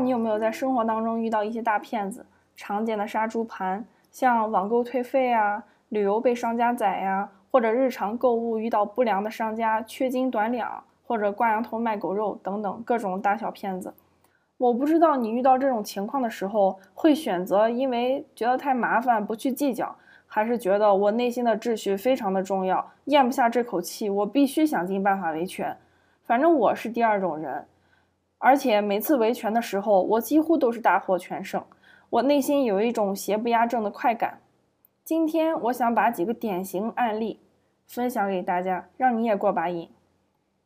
你有没有在生活当中遇到一些大骗子，常见的杀猪盘，像网购退费啊、旅游被商家宰呀，或者日常购物遇到不良的商家缺斤短两，或者挂羊头卖狗肉等等各种大小骗子。我不知道你遇到这种情况的时候，会选择因为觉得太麻烦不去计较，还是觉得我内心的秩序非常的重要，咽不下这口气，我必须想尽办法维权。反正我是第二种人，而且每次维权的时候，我几乎都是大获全胜，我内心有一种邪不压正的快感。今天我想把几个典型案例分享给大家，让你也过把瘾。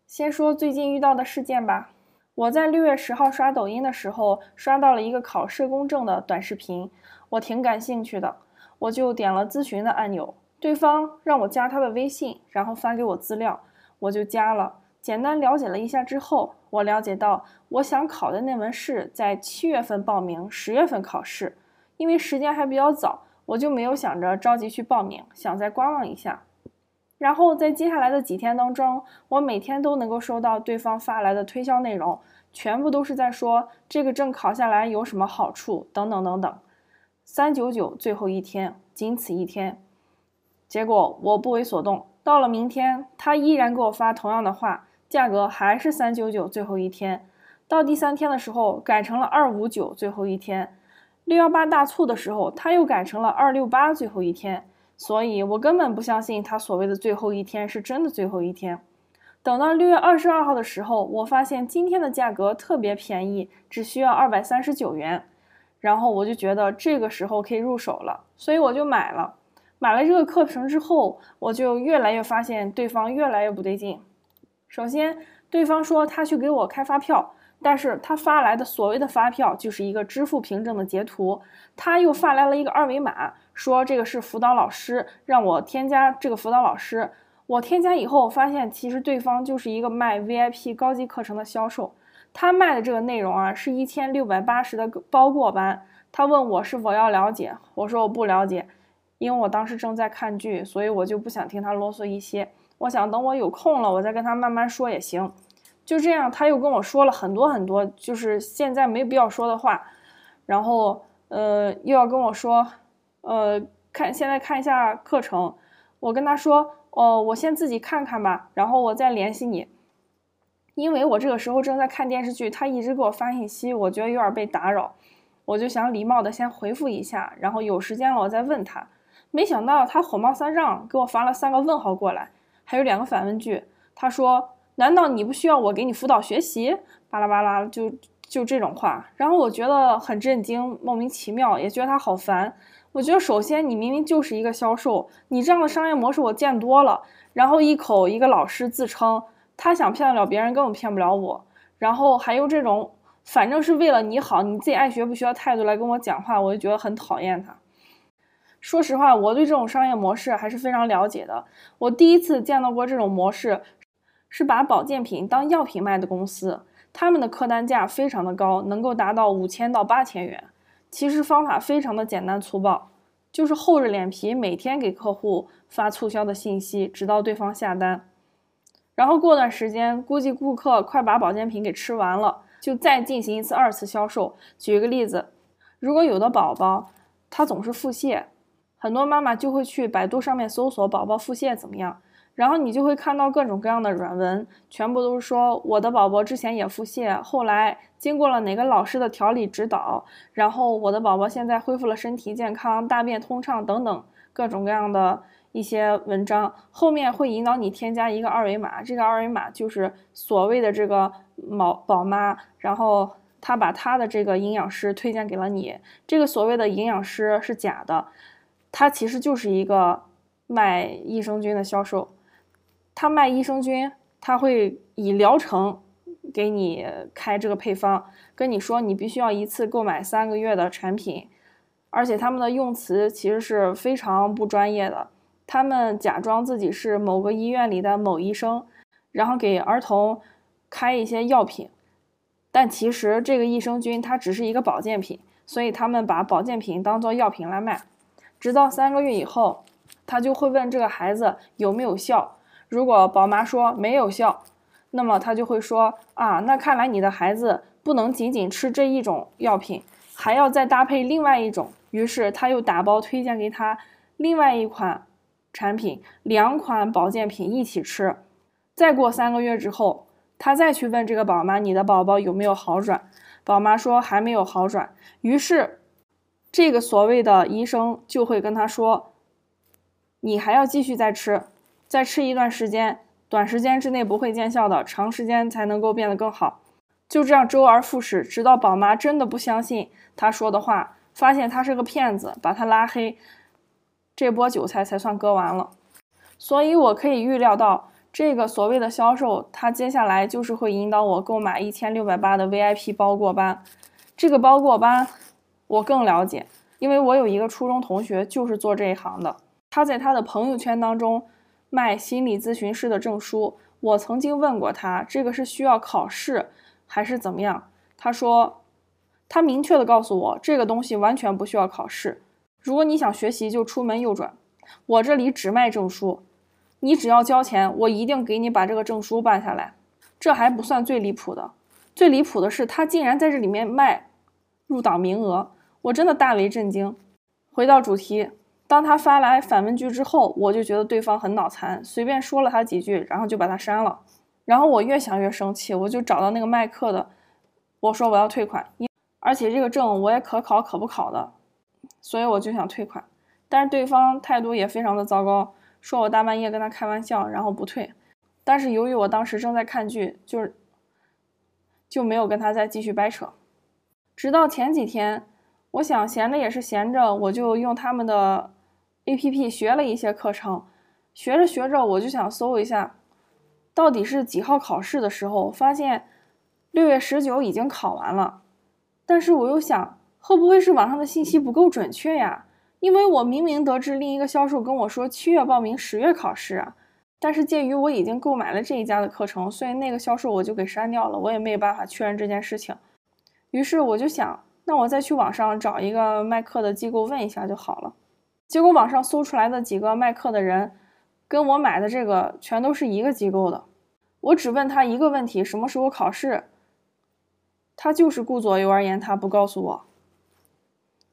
先说最近遇到的事件吧。我在六月十号刷抖音的时候，刷到了一个考社工证的短视频，我挺感兴趣的，我就点了咨询的按钮。对方让我加他的微信，然后发给我资料，我就加了。简单了解了一下之后，我了解到我想考的那门试在七月份报名，十月份考试，因为时间还比较早，我就没有想着着急去报名，想再观望一下。然后在接下来的几天当中，我每天都能够收到对方发来的推销内容，全部都是在说这个证考下来有什么好处等等等等。三九九最后一天，仅此一天。结果我不为所动，到了明天，他依然给我发同样的话，价格还是三九九最后一天。到第三天的时候，改成了二五九最后一天。六幺八大促的时候，他又改成了二六八最后一天。所以我根本不相信他所谓的最后一天是真的最后一天。等到六月二十二号的时候，我发现今天的价格特别便宜，只需要二百三十九元。然后我就觉得这个时候可以入手了，所以我就买了。买了这个课程之后，我就越来越发现对方越来越不对劲。首先，对方说他去给我开发票。但是他发来的所谓的发票就是一个支付凭证的截图，他又发来了一个二维码，说这个是辅导老师，让我添加这个辅导老师。我添加以后发现，其实对方就是一个卖 VIP 高级课程的销售，他卖的这个内容啊是一千六百八十的包过班。他问我是否要了解，我说我不了解，因为我当时正在看剧，所以我就不想听他啰嗦一些。我想等我有空了，我再跟他慢慢说也行。就这样，他又跟我说了很多很多，就是现在没必要说的话，然后呃又要跟我说，呃看现在看一下课程，我跟他说，哦我先自己看看吧，然后我再联系你，因为我这个时候正在看电视剧，他一直给我发信息，我觉得有点被打扰，我就想礼貌的先回复一下，然后有时间了我再问他，没想到他火冒三丈，给我发了三个问号过来，还有两个反问句，他说。难道你不需要我给你辅导学习？巴拉巴拉，就就这种话，然后我觉得很震惊，莫名其妙，也觉得他好烦。我觉得首先你明明就是一个销售，你这样的商业模式我见多了。然后一口一个老师自称，他想骗得了别人，根本骗不了我。然后还用这种反正是为了你好，你自己爱学不学的态度来跟我讲话，我就觉得很讨厌他。说实话，我对这种商业模式还是非常了解的。我第一次见到过这种模式。是把保健品当药品卖的公司，他们的客单价非常的高，能够达到五千到八千元。其实方法非常的简单粗暴，就是厚着脸皮每天给客户发促销的信息，直到对方下单。然后过段时间，估计顾客快把保健品给吃完了，就再进行一次二次销售。举一个例子，如果有的宝宝他总是腹泻，很多妈妈就会去百度上面搜索宝宝腹泻怎么样。然后你就会看到各种各样的软文，全部都是说我的宝宝之前也腹泻，后来经过了哪个老师的调理指导，然后我的宝宝现在恢复了身体健康，大便通畅等等各种各样的一些文章，后面会引导你添加一个二维码，这个二维码就是所谓的这个宝宝妈，然后他把他的这个营养师推荐给了你，这个所谓的营养师是假的，他其实就是一个卖益生菌的销售。他卖益生菌，他会以疗程给你开这个配方，跟你说你必须要一次购买三个月的产品，而且他们的用词其实是非常不专业的。他们假装自己是某个医院里的某医生，然后给儿童开一些药品，但其实这个益生菌它只是一个保健品，所以他们把保健品当做药品来卖。直到三个月以后，他就会问这个孩子有没有效。如果宝妈说没有效，那么他就会说啊，那看来你的孩子不能仅仅吃这一种药品，还要再搭配另外一种。于是他又打包推荐给他另外一款产品，两款保健品一起吃。再过三个月之后，他再去问这个宝妈：“你的宝宝有没有好转？”宝妈说：“还没有好转。”于是，这个所谓的医生就会跟他说：“你还要继续再吃，再吃一段时间，短时间之内不会见效的，长时间才能够变得更好。”就这样周而复始，直到宝妈真的不相信他说的话。发现他是个骗子，把他拉黑，这波韭菜才算割完了。所以，我可以预料到，这个所谓的销售，他接下来就是会引导我购买一千六百八的 VIP 包过班。这个包过班，我更了解，因为我有一个初中同学就是做这一行的。他在他的朋友圈当中卖心理咨询师的证书。我曾经问过他，这个是需要考试还是怎么样？他说。他明确的告诉我，这个东西完全不需要考试。如果你想学习，就出门右转。我这里只卖证书，你只要交钱，我一定给你把这个证书办下来。这还不算最离谱的，最离谱的是他竟然在这里面卖入党名额，我真的大为震惊。回到主题，当他发来反问句之后，我就觉得对方很脑残，随便说了他几句，然后就把他删了。然后我越想越生气，我就找到那个卖课的，我说我要退款。而且这个证我也可考可不考的，所以我就想退款，但是对方态度也非常的糟糕，说我大半夜跟他开玩笑，然后不退。但是由于我当时正在看剧，就是就没有跟他再继续掰扯。直到前几天，我想闲着也是闲着，我就用他们的 APP 学了一些课程，学着学着我就想搜一下，到底是几号考试的时候，发现六月十九已经考完了。但是我又想，会不会是网上的信息不够准确呀？因为我明明得知另一个销售跟我说七月报名，十月考试啊。但是鉴于我已经购买了这一家的课程，所以那个销售我就给删掉了，我也没有办法确认这件事情。于是我就想，那我再去网上找一个卖课的机构问一下就好了。结果网上搜出来的几个卖课的人，跟我买的这个全都是一个机构的。我只问他一个问题：什么时候考试？他就是顾左右而言他，不告诉我。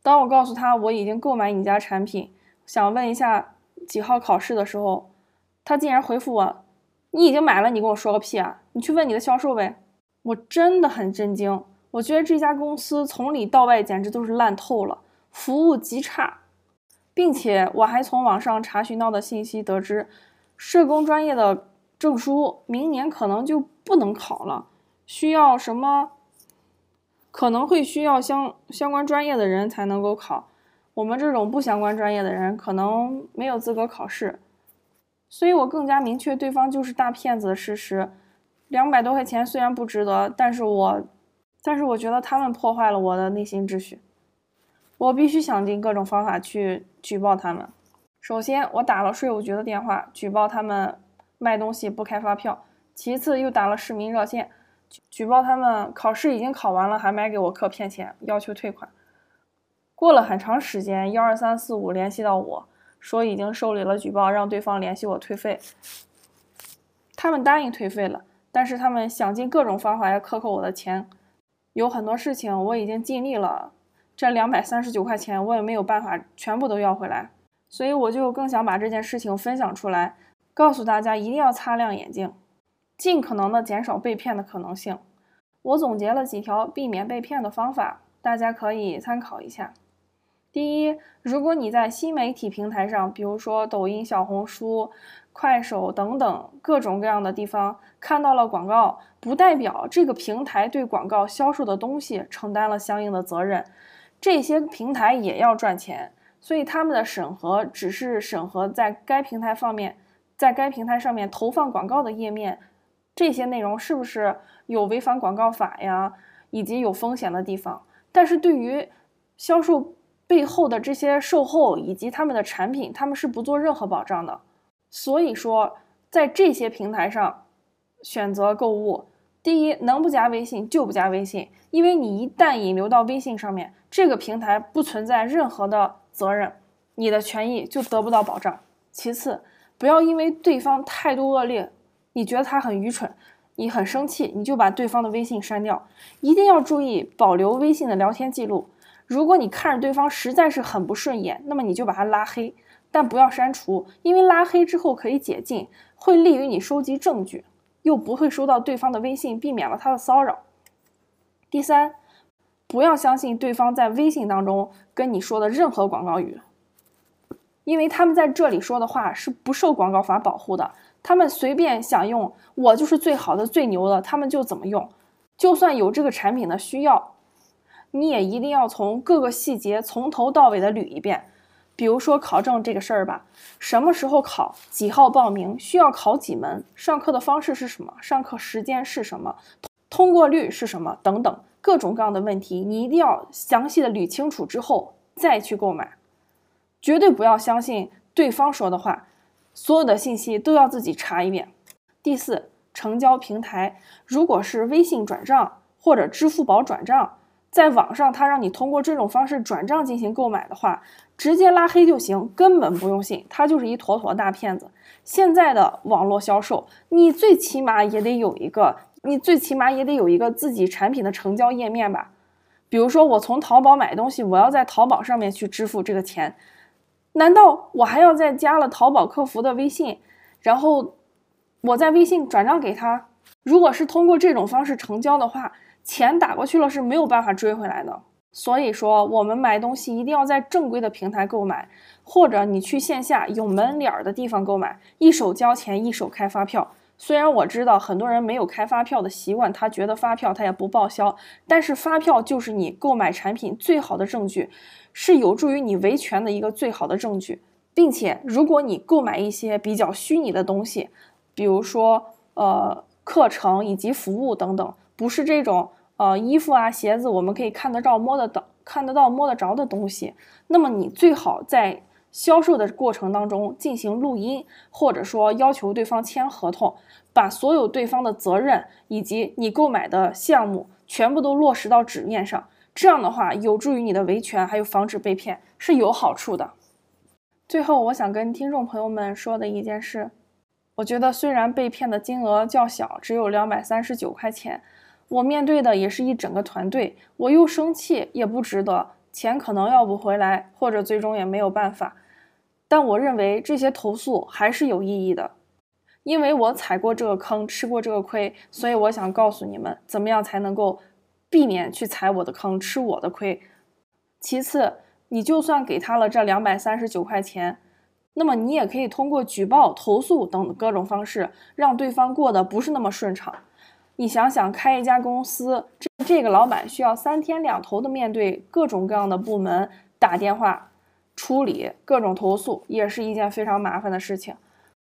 当我告诉他我已经购买你家产品，想问一下几号考试的时候，他竟然回复我：“你已经买了，你跟我说个屁啊！你去问你的销售呗。”我真的很震惊，我觉得这家公司从里到外简直都是烂透了，服务极差，并且我还从网上查询到的信息得知，社工专业的证书明年可能就不能考了，需要什么？可能会需要相相关专业的人才能够考，我们这种不相关专业的人可能没有资格考试，所以我更加明确对方就是大骗子的事实。两百多块钱虽然不值得，但是我，但是我觉得他们破坏了我的内心秩序，我必须想尽各种方法去举报他们。首先，我打了税务局的电话举报他们卖东西不开发票，其次又打了市民热线。举报他们考试已经考完了，还买给我课骗钱，要求退款。过了很长时间，幺二三四五联系到我说已经受理了举报，让对方联系我退费。他们答应退费了，但是他们想尽各种方法要克扣我的钱。有很多事情我已经尽力了，这两百三十九块钱我也没有办法全部都要回来，所以我就更想把这件事情分享出来，告诉大家一定要擦亮眼睛。尽可能的减少被骗的可能性。我总结了几条避免被骗的方法，大家可以参考一下。第一，如果你在新媒体平台上，比如说抖音、小红书、快手等等各种各样的地方看到了广告，不代表这个平台对广告销售的东西承担了相应的责任。这些平台也要赚钱，所以他们的审核只是审核在该平台方面，在该平台上面投放广告的页面。这些内容是不是有违反广告法呀，以及有风险的地方？但是对于销售背后的这些售后以及他们的产品，他们是不做任何保障的。所以说，在这些平台上选择购物，第一，能不加微信就不加微信，因为你一旦引流到微信上面，这个平台不存在任何的责任，你的权益就得不到保障。其次，不要因为对方态度恶劣。你觉得他很愚蠢，你很生气，你就把对方的微信删掉，一定要注意保留微信的聊天记录。如果你看着对方实在是很不顺眼，那么你就把他拉黑，但不要删除，因为拉黑之后可以解禁，会利于你收集证据，又不会收到对方的微信，避免了他的骚扰。第三，不要相信对方在微信当中跟你说的任何广告语，因为他们在这里说的话是不受广告法保护的。他们随便想用，我就是最好的、最牛的，他们就怎么用。就算有这个产品的需要，你也一定要从各个细节从头到尾的捋一遍。比如说考证这个事儿吧，什么时候考？几号报名？需要考几门？上课的方式是什么？上课时间是什么？通过率是什么？等等，各种各样的问题，你一定要详细的捋清楚之后再去购买，绝对不要相信对方说的话。所有的信息都要自己查一遍。第四，成交平台如果是微信转账或者支付宝转账，在网上他让你通过这种方式转账进行购买的话，直接拉黑就行，根本不用信，他就是一坨坨大骗子。现在的网络销售，你最起码也得有一个，你最起码也得有一个自己产品的成交页面吧。比如说，我从淘宝买东西，我要在淘宝上面去支付这个钱。难道我还要再加了淘宝客服的微信，然后我在微信转账给他？如果是通过这种方式成交的话，钱打过去了是没有办法追回来的。所以说，我们买东西一定要在正规的平台购买，或者你去线下有门脸儿的地方购买，一手交钱一手开发票。虽然我知道很多人没有开发票的习惯，他觉得发票他也不报销，但是发票就是你购买产品最好的证据。是有助于你维权的一个最好的证据，并且如果你购买一些比较虚拟的东西，比如说呃课程以及服务等等，不是这种呃衣服啊鞋子，我们可以看得到摸得到看得到摸得着的东西，那么你最好在销售的过程当中进行录音，或者说要求对方签合同，把所有对方的责任以及你购买的项目全部都落实到纸面上。这样的话，有助于你的维权，还有防止被骗，是有好处的。最后，我想跟听众朋友们说的一件事，我觉得虽然被骗的金额较小，只有两百三十九块钱，我面对的也是一整个团队，我又生气也不值得，钱可能要不回来，或者最终也没有办法。但我认为这些投诉还是有意义的，因为我踩过这个坑，吃过这个亏，所以我想告诉你们，怎么样才能够。避免去踩我的坑，吃我的亏。其次，你就算给他了这两百三十九块钱，那么你也可以通过举报、投诉等各种方式，让对方过得不是那么顺畅。你想想，开一家公司，这这个老板需要三天两头的面对各种各样的部门打电话处理各种投诉，也是一件非常麻烦的事情。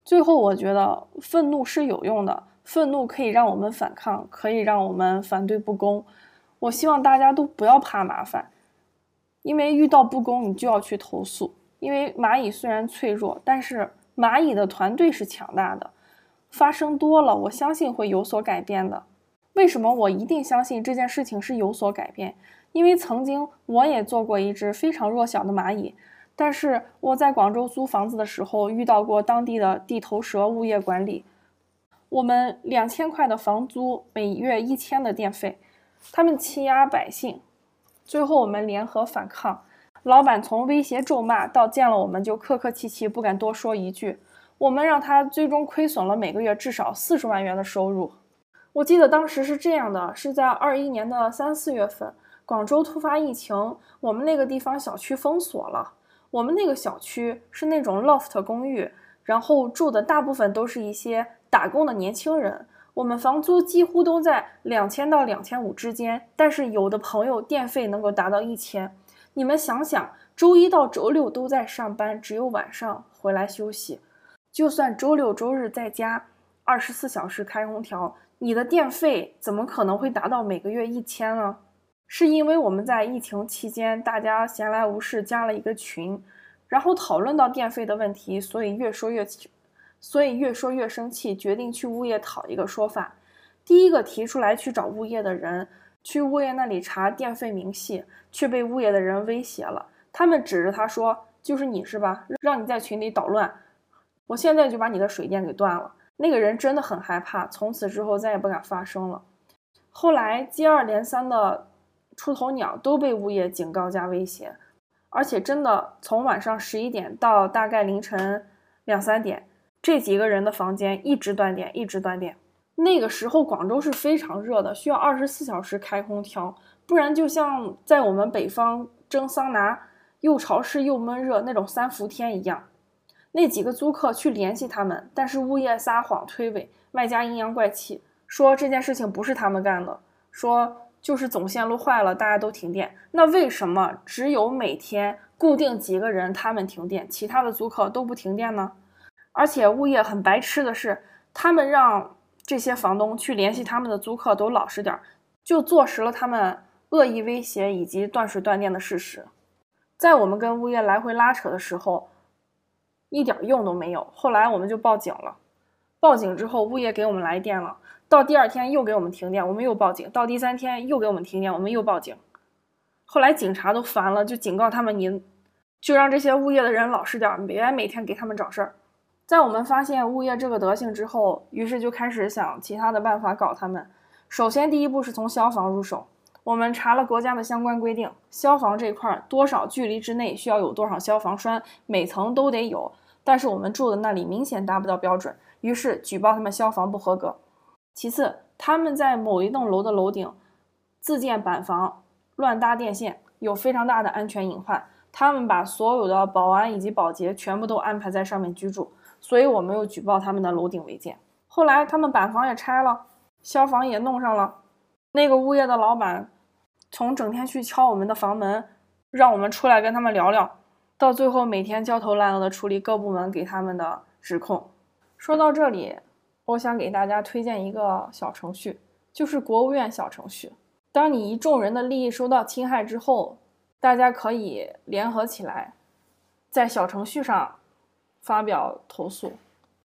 最后，我觉得愤怒是有用的，愤怒可以让我们反抗，可以让我们反对不公。我希望大家都不要怕麻烦，因为遇到不公你就要去投诉。因为蚂蚁虽然脆弱，但是蚂蚁的团队是强大的。发生多了，我相信会有所改变的。为什么我一定相信这件事情是有所改变？因为曾经我也做过一只非常弱小的蚂蚁，但是我在广州租房子的时候遇到过当地的地头蛇物业管理，我们两千块的房租，每月一千的电费。他们欺压百姓，最后我们联合反抗。老板从威胁咒骂到见了我们就客客气气，不敢多说一句。我们让他最终亏损了每个月至少四十万元的收入。我记得当时是这样的：是在二一年的三四月份，广州突发疫情，我们那个地方小区封锁了。我们那个小区是那种 loft 公寓，然后住的大部分都是一些打工的年轻人。我们房租几乎都在两千到两千五之间，但是有的朋友电费能够达到一千。你们想想，周一到周六都在上班，只有晚上回来休息。就算周六周日在家，二十四小时开空调，你的电费怎么可能会达到每个月一千呢？是因为我们在疫情期间，大家闲来无事加了一个群，然后讨论到电费的问题，所以越说越。所以越说越生气，决定去物业讨一个说法。第一个提出来去找物业的人，去物业那里查电费明细，却被物业的人威胁了。他们指着他说：“就是你是吧？让你在群里捣乱，我现在就把你的水电给断了。”那个人真的很害怕，从此之后再也不敢发声了。后来接二连三的出头鸟都被物业警告加威胁，而且真的从晚上十一点到大概凌晨两三点，这几个人的房间一直断电，一直断电。那个时候广州是非常热的，需要二十四小时开空调，不然就像在我们北方蒸桑拿，又潮湿又闷热那种三伏天一样。那几个租客去联系他们，但是物业撒谎推诿，卖家阴阳怪气，说这件事情不是他们干的，说就是总线路坏了，大家都停电。那为什么只有每天固定几个人他们停电，其他的租客都不停电呢？而且物业很白痴的是，他们让。这些房东去联系他们的租客都老实点儿，就坐实了他们恶意威胁以及断水断电的事实。在我们跟物业来回拉扯的时候，一点用都没有。后来我们就报警了，报警之后物业给我们来电了，到第二天又给我们停电，我们又报警，到第三天又给我们停电，我们又报警。后来警察都烦了，就警告他们：您就让这些物业的人老实点儿，别每天给他们找事儿。在我们发现物业这个德行之后，于是就开始想其他的办法搞他们。首先，第一步是从消防入手。我们查了国家的相关规定，消防这块多少距离之内需要有多少消防栓，每层都得有。但是我们住的那里明显达不到标准，于是举报他们消防不合格。其次，他们在某一栋楼的楼顶自建板房，乱搭电线，有非常大的安全隐患。他们把所有的保安以及保洁全部都安排在上面居住。所以我们又举报他们的楼顶违建。后来他们板房也拆了，消防也弄上了。那个物业的老板从整天去敲我们的房门，让我们出来跟他们聊聊，到最后每天焦头烂额的处理各部门给他们的指控。说到这里，我想给大家推荐一个小程序，就是国务院小程序。当你一众人的利益受到侵害之后，大家可以联合起来，在小程序上。发表投诉，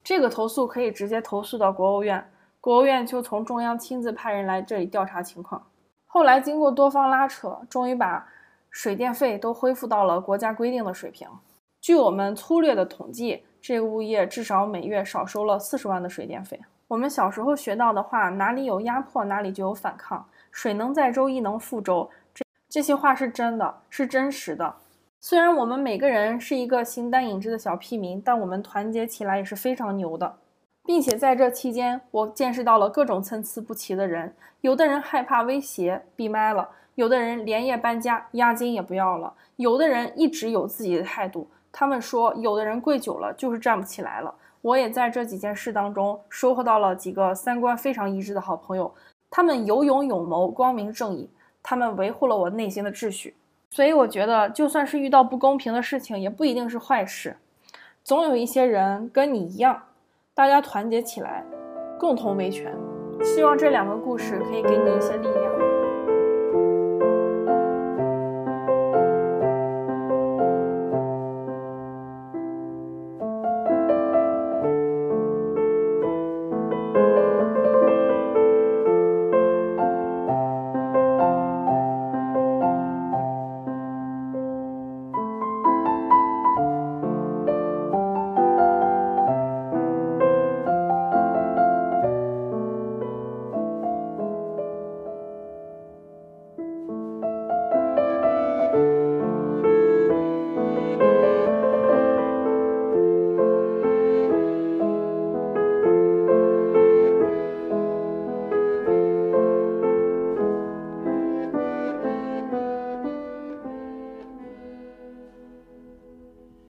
这个投诉可以直接投诉到国务院，国务院就从中央亲自派人来这里调查情况。后来经过多方拉扯，终于把水电费都恢复到了国家规定的水平。据我们粗略的统计，这个物业至少每月少收了四十万的水电费。我们小时候学到的话，哪里有压迫，哪里就有反抗。水能载舟，亦能覆舟，这这些话是真的，是真实的。虽然我们每个人是一个形单影只的小屁民，但我们团结起来也是非常牛的，并且在这期间，我见识到了各种参差不齐的人。有的人害怕威胁，闭麦了；有的人连夜搬家，押金也不要了；有的人一直有自己的态度。他们说，有的人跪久了就是站不起来了。我也在这几件事当中收获到了几个三观非常一致的好朋友，他们有勇有谋，光明正义，他们维护了我内心的秩序。所以我觉得，就算是遇到不公平的事情，也不一定是坏事。总有一些人跟你一样，大家团结起来，共同维权。希望这两个故事可以给你一些力量。